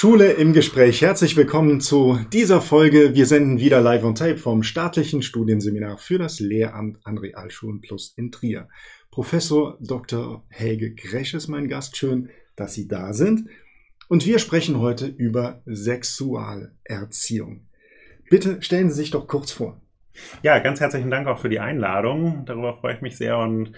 Schule im Gespräch. Herzlich willkommen zu dieser Folge. Wir senden wieder live on tape vom staatlichen Studienseminar für das Lehramt an Realschulen Plus in Trier. Professor Dr. Helge Gresch ist mein Gast. Schön, dass Sie da sind. Und wir sprechen heute über Sexualerziehung. Bitte stellen Sie sich doch kurz vor. Ja, ganz herzlichen Dank auch für die Einladung. Darüber freue ich mich sehr und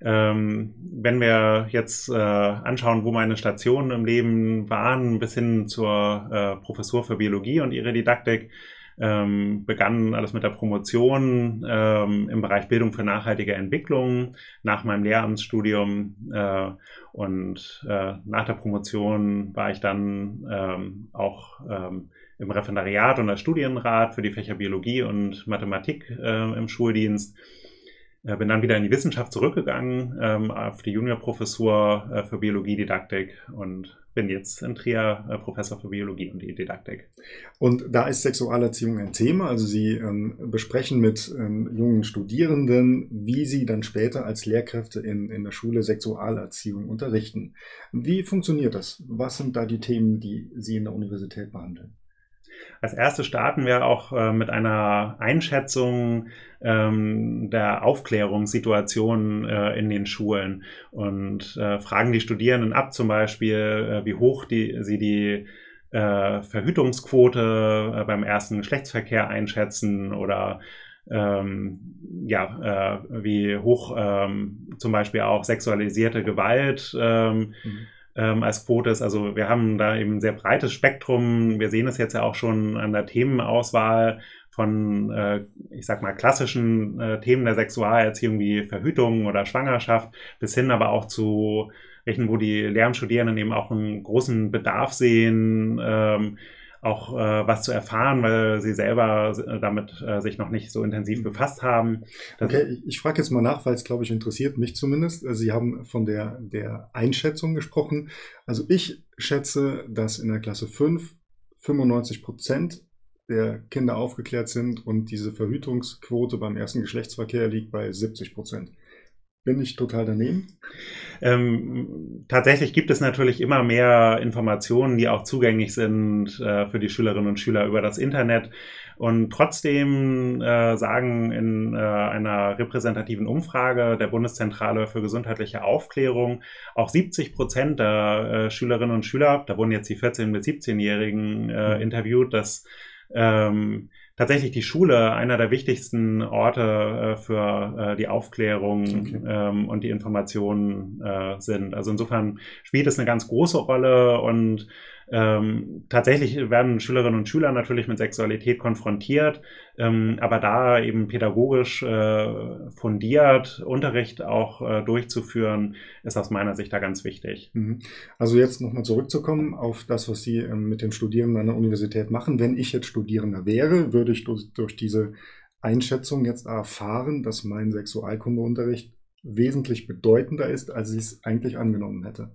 ähm, wenn wir jetzt äh, anschauen, wo meine Stationen im Leben waren, bis hin zur äh, Professur für Biologie und ihre Didaktik, ähm, begann alles mit der Promotion ähm, im Bereich Bildung für nachhaltige Entwicklung nach meinem Lehramtsstudium. Äh, und äh, nach der Promotion war ich dann ähm, auch ähm, im Referendariat und als Studienrat für die Fächer Biologie und Mathematik äh, im Schuldienst äh, bin dann wieder in die Wissenschaft zurückgegangen, ähm, auf die Juniorprofessur äh, für Biologie-Didaktik und bin jetzt in Trier äh, Professor für Biologie und Didaktik. Und da ist Sexualerziehung ein Thema. Also Sie ähm, besprechen mit ähm, jungen Studierenden, wie sie dann später als Lehrkräfte in, in der Schule Sexualerziehung unterrichten. Wie funktioniert das? Was sind da die Themen, die Sie in der Universität behandeln? Als erstes starten wir auch äh, mit einer Einschätzung ähm, der Aufklärungssituation äh, in den Schulen und äh, fragen die Studierenden ab, zum Beispiel, äh, wie hoch die, sie die äh, Verhütungsquote äh, beim ersten Geschlechtsverkehr einschätzen oder ähm, ja, wie hoch ähm, zum Beispiel auch sexualisierte Gewalt ähm, mhm ähm, als Quote ist. Also wir haben da eben ein sehr breites Spektrum. Wir sehen es jetzt ja auch schon an der Themenauswahl von, äh, ich sag mal, klassischen äh, Themen der Sexualerziehung wie Verhütung oder Schwangerschaft bis hin aber auch zu welchen, wo die Lehramtsstudierenden eben auch einen großen Bedarf sehen, ähm, auch äh, was zu erfahren, weil sie selber damit äh, sich noch nicht so intensiv befasst haben. Das okay, ich, ich frage jetzt mal nach, weil es, glaube ich, interessiert mich zumindest. Also sie haben von der, der Einschätzung gesprochen. Also ich schätze, dass in der Klasse 5 95 Prozent der Kinder aufgeklärt sind und diese Verhütungsquote beim ersten Geschlechtsverkehr liegt bei 70 Prozent. Bin ich total daneben? Ähm, tatsächlich gibt es natürlich immer mehr Informationen, die auch zugänglich sind äh, für die Schülerinnen und Schüler über das Internet. Und trotzdem äh, sagen in äh, einer repräsentativen Umfrage der Bundeszentrale für gesundheitliche Aufklärung auch 70 Prozent der äh, Schülerinnen und Schüler, da wurden jetzt die 14- bis 17-Jährigen äh, mhm. interviewt, dass ähm, tatsächlich die Schule einer der wichtigsten Orte äh, für äh, die Aufklärung okay. ähm, und die Informationen äh, sind. Also insofern spielt es eine ganz große Rolle und ähm, tatsächlich werden Schülerinnen und Schüler natürlich mit Sexualität konfrontiert, ähm, aber da eben pädagogisch äh, fundiert Unterricht auch äh, durchzuführen, ist aus meiner Sicht da ganz wichtig. Mhm. Also jetzt nochmal zurückzukommen auf das, was Sie ähm, mit den Studierenden an der Universität machen. Wenn ich jetzt Studierender wäre, würde ich durch, durch diese Einschätzung jetzt erfahren, dass mein Sexualkundeunterricht wesentlich bedeutender ist, als ich es eigentlich angenommen hätte.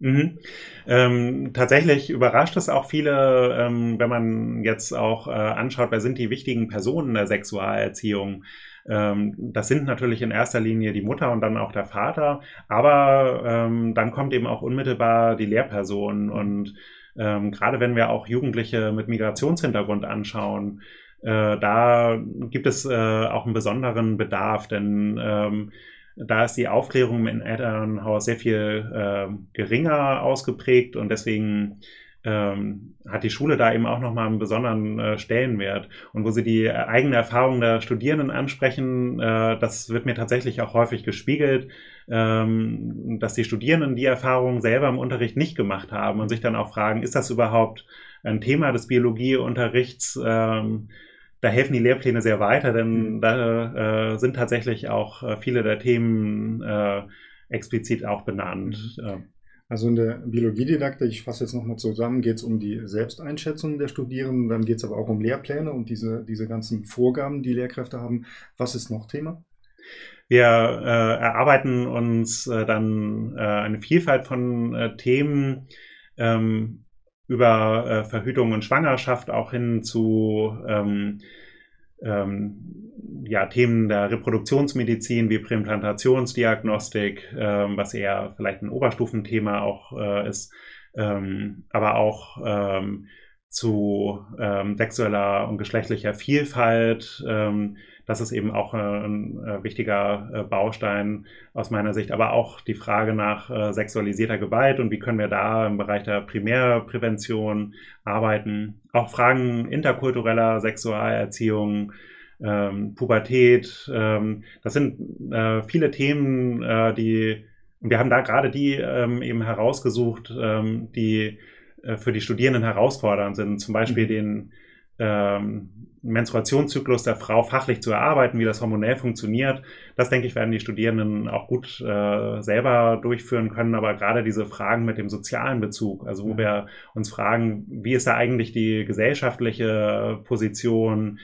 Mhm. Ähm, tatsächlich überrascht es auch viele, ähm, wenn man jetzt auch äh, anschaut, wer sind die wichtigen Personen der Sexualerziehung. Ähm, das sind natürlich in erster Linie die Mutter und dann auch der Vater, aber ähm, dann kommt eben auch unmittelbar die Lehrperson und ähm, gerade wenn wir auch Jugendliche mit Migrationshintergrund anschauen, äh, da gibt es äh, auch einen besonderen Bedarf, denn ähm, da ist die Aufklärung im Elternhaus sehr viel äh, geringer ausgeprägt und deswegen ähm, hat die Schule da eben auch nochmal einen besonderen äh, Stellenwert. Und wo sie die eigene Erfahrung der Studierenden ansprechen, äh, das wird mir tatsächlich auch häufig gespiegelt, ähm, dass die Studierenden die Erfahrung selber im Unterricht nicht gemacht haben und sich dann auch fragen, ist das überhaupt ein Thema des Biologieunterrichts? Ähm, da helfen die Lehrpläne sehr weiter, denn mhm. da äh, sind tatsächlich auch äh, viele der Themen äh, explizit auch benannt. Mhm. Also in der Biologiedidaktik, ich fasse jetzt nochmal zusammen, geht es um die Selbsteinschätzung der Studierenden, dann geht es aber auch um Lehrpläne und diese, diese ganzen Vorgaben, die Lehrkräfte haben. Was ist noch Thema? Wir äh, erarbeiten uns äh, dann eine Vielfalt von Themen. Ähm, über äh, Verhütung und Schwangerschaft auch hin zu ähm, ähm, ja, Themen der Reproduktionsmedizin wie Präimplantationsdiagnostik, ähm, was eher vielleicht ein Oberstufenthema auch äh, ist, ähm, aber auch ähm, zu ähm, sexueller und geschlechtlicher Vielfalt. Ähm, das ist eben auch äh, ein äh, wichtiger äh, Baustein aus meiner Sicht, aber auch die Frage nach sexualisierter Gewalt und wie können wir da im Bereich der Primärprävention arbeiten. Auch Fragen interkultureller Sexualerziehung, ähm, Pubertät. Ähm, das sind äh, viele Themen, äh, die wir haben da gerade die ähm, eben herausgesucht, ähm, die äh, für die Studierenden herausfordernd sind. Zum Beispiel mhm. den ähm, Menstruationszyklus der Frau fachlich zu erarbeiten, wie das hormonell funktioniert. Das denke ich, werden die Studierenden auch gut äh, selber durchführen können. Aber gerade diese Fragen mit dem sozialen Bezug, also wo wir uns fragen, wie ist da eigentlich die gesellschaftliche Position?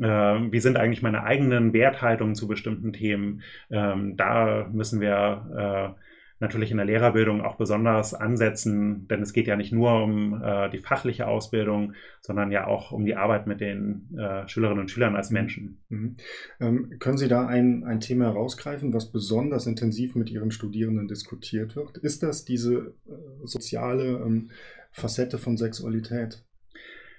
Äh, wie sind eigentlich meine eigenen Werthaltungen zu bestimmten Themen? Ähm, da müssen wir äh, natürlich in der Lehrerbildung auch besonders ansetzen, denn es geht ja nicht nur um äh, die fachliche Ausbildung, sondern ja auch um die Arbeit mit den äh, Schülerinnen und Schülern als Menschen. Mhm. Ähm, können Sie da ein, ein Thema herausgreifen, was besonders intensiv mit Ihren Studierenden diskutiert wird? Ist das diese äh, soziale ähm, Facette von Sexualität?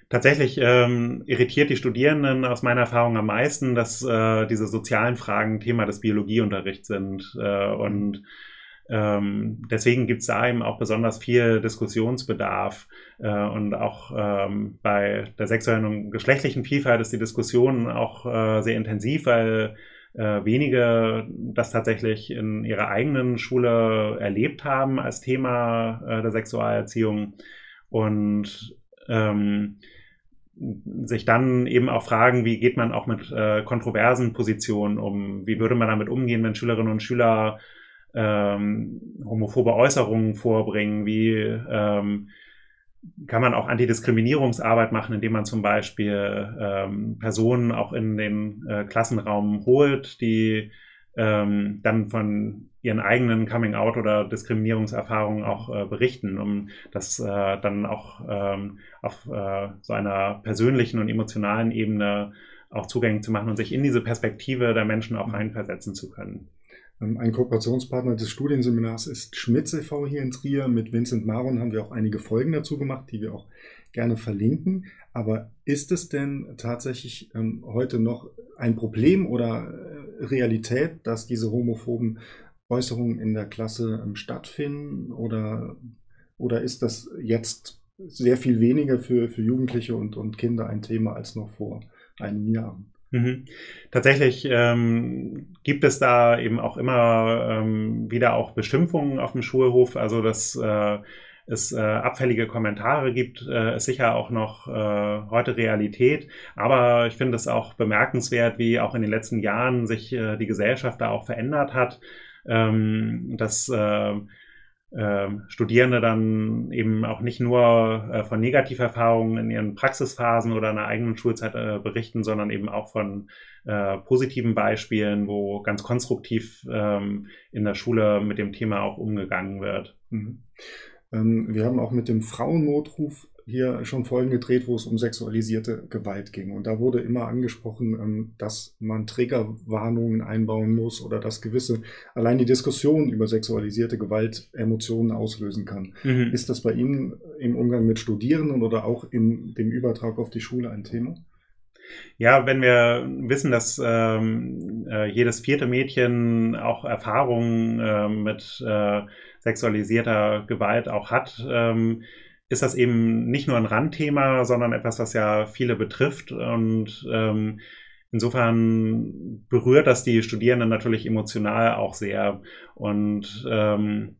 Tatsächlich ähm, irritiert die Studierenden aus meiner Erfahrung am meisten, dass äh, diese sozialen Fragen Thema des Biologieunterrichts sind äh, und ähm, deswegen gibt es da eben auch besonders viel Diskussionsbedarf äh, und auch ähm, bei der sexuellen und geschlechtlichen Vielfalt ist die Diskussion auch äh, sehr intensiv, weil äh, wenige das tatsächlich in ihrer eigenen Schule erlebt haben als Thema äh, der Sexualerziehung und ähm, sich dann eben auch fragen, wie geht man auch mit äh, kontroversen Positionen um? Wie würde man damit umgehen, wenn Schülerinnen und Schüler ähm, homophobe Äußerungen vorbringen, wie ähm, kann man auch Antidiskriminierungsarbeit machen, indem man zum Beispiel ähm, Personen auch in den äh, Klassenraum holt, die ähm, dann von ihren eigenen Coming-out oder Diskriminierungserfahrungen auch äh, berichten, um das äh, dann auch ähm, auf äh, so einer persönlichen und emotionalen Ebene auch zugänglich zu machen und sich in diese Perspektive der Menschen auch reinversetzen zu können. Ähm, ein Kooperationspartner des Studienseminars ist Schmitz e.V. hier in Trier. Mit Vincent Maron haben wir auch einige Folgen dazu gemacht, die wir auch gerne verlinken. Aber ist es denn tatsächlich ähm, heute noch ein Problem oder äh, Realität, dass diese homophoben Äußerungen in der Klasse ähm, stattfinden? Oder, oder ist das jetzt sehr viel weniger für, für Jugendliche und, und Kinder ein Thema als noch vor einem Jahr? Mhm. Tatsächlich ähm, gibt es da eben auch immer ähm, wieder auch Beschimpfungen auf dem Schulhof. Also dass äh, es äh, abfällige Kommentare gibt, äh, ist sicher auch noch äh, heute Realität. Aber ich finde es auch bemerkenswert, wie auch in den letzten Jahren sich äh, die Gesellschaft da auch verändert hat. Ähm, dass äh, äh, Studierende dann eben auch nicht nur äh, von Negativerfahrungen in ihren Praxisphasen oder in der eigenen Schulzeit äh, berichten, sondern eben auch von äh, positiven Beispielen, wo ganz konstruktiv ähm, in der Schule mit dem Thema auch umgegangen wird. Mhm. Ähm, wir haben auch mit dem Frauennotruf hier schon Folgen gedreht, wo es um sexualisierte Gewalt ging. Und da wurde immer angesprochen, ähm, dass man Triggerwarnungen einbauen muss oder dass gewisse, allein die Diskussion über sexualisierte Gewalt Emotionen auslösen kann. Mhm. Ist das bei Ihnen im Umgang mit Studierenden oder auch in dem Übertrag auf die Schule ein Thema? Ja, wenn wir wissen, dass ähm, äh, jedes vierte Mädchen auch Erfahrungen äh, mit äh, sexualisierter Gewalt auch hat, ähm, ist das eben nicht nur ein Randthema, sondern etwas, was ja viele betrifft. Und ähm, insofern berührt das die Studierenden natürlich emotional auch sehr. Und ähm,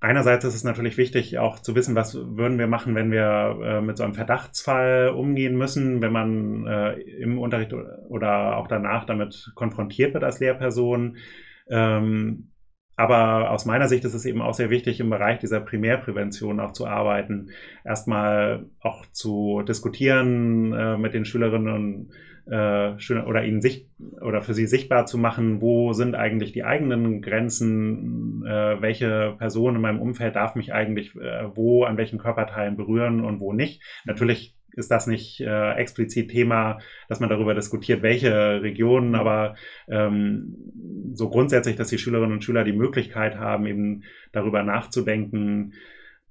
einerseits ist es natürlich wichtig, auch zu wissen, was würden wir machen, wenn wir äh, mit so einem Verdachtsfall umgehen müssen, wenn man äh, im Unterricht oder auch danach damit konfrontiert wird als Lehrperson. Ähm, aber aus meiner Sicht ist es eben auch sehr wichtig, im Bereich dieser Primärprävention auch zu arbeiten. Erstmal auch zu diskutieren äh, mit den Schülerinnen äh, oder ihnen sich oder für sie sichtbar zu machen, wo sind eigentlich die eigenen Grenzen, äh, welche Person in meinem Umfeld darf mich eigentlich äh, wo an welchen Körperteilen berühren und wo nicht. Natürlich ist das nicht äh, explizit Thema, dass man darüber diskutiert, welche Regionen, aber ähm, so grundsätzlich, dass die Schülerinnen und Schüler die Möglichkeit haben, eben darüber nachzudenken,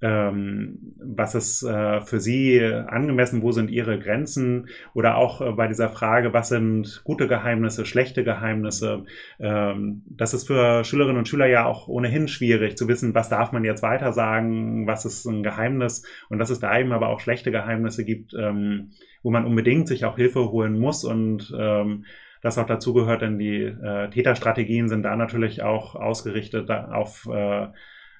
ähm, was ist äh, für Sie angemessen, wo sind Ihre Grenzen oder auch äh, bei dieser Frage, was sind gute Geheimnisse, schlechte Geheimnisse. Ähm, das ist für Schülerinnen und Schüler ja auch ohnehin schwierig zu wissen, was darf man jetzt weiter sagen, was ist ein Geheimnis und dass es da eben aber auch schlechte Geheimnisse gibt, ähm, wo man unbedingt sich auch Hilfe holen muss und ähm, das auch dazugehört, denn die äh, Täterstrategien sind da natürlich auch ausgerichtet auf äh,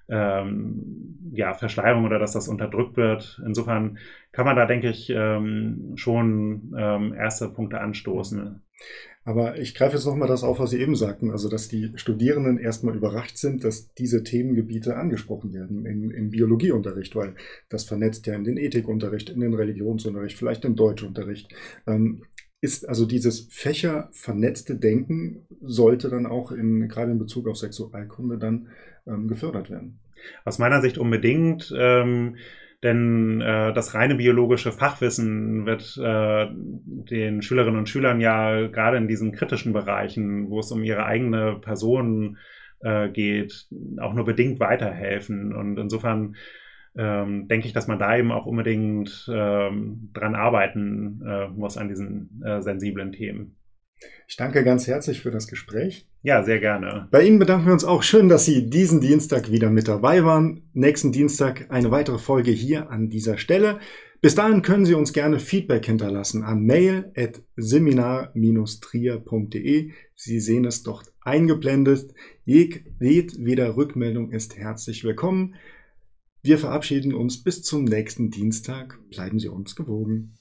ähm, ja, Verschleierung oder dass das unterdrückt wird. Insofern kann man da, denke ich, ähm, schon ähm, erste Punkte anstoßen. Aber ich greife jetzt nochmal das auf, was Sie eben sagten, also dass die Studierenden erstmal überrascht sind, dass diese Themengebiete angesprochen werden im, im Biologieunterricht, weil das vernetzt ja in den Ethikunterricht, in den Religionsunterricht, vielleicht im Deutschunterricht. Ähm, ist also dieses fächervernetzte Denken sollte dann auch in, gerade in Bezug auf Sexualkunde dann ähm, gefördert werden. Aus meiner Sicht unbedingt. Ähm, denn äh, das reine biologische Fachwissen wird äh, den Schülerinnen und Schülern ja gerade in diesen kritischen Bereichen, wo es um ihre eigene Person äh, geht, auch nur bedingt weiterhelfen. Und insofern ähm, denke ich, dass man da eben auch unbedingt ähm, dran arbeiten äh, muss an diesen äh, sensiblen Themen. Ich danke ganz herzlich für das Gespräch. Ja, sehr gerne. Bei Ihnen bedanken wir uns auch schön, dass Sie diesen Dienstag wieder mit dabei waren. Nächsten Dienstag eine weitere Folge hier an dieser Stelle. Bis dahin können Sie uns gerne Feedback hinterlassen an mail.seminar-trier.de. Sie sehen es dort eingeblendet. Jedweder Rückmeldung ist herzlich willkommen. Wir verabschieden uns bis zum nächsten Dienstag. Bleiben Sie uns gewogen.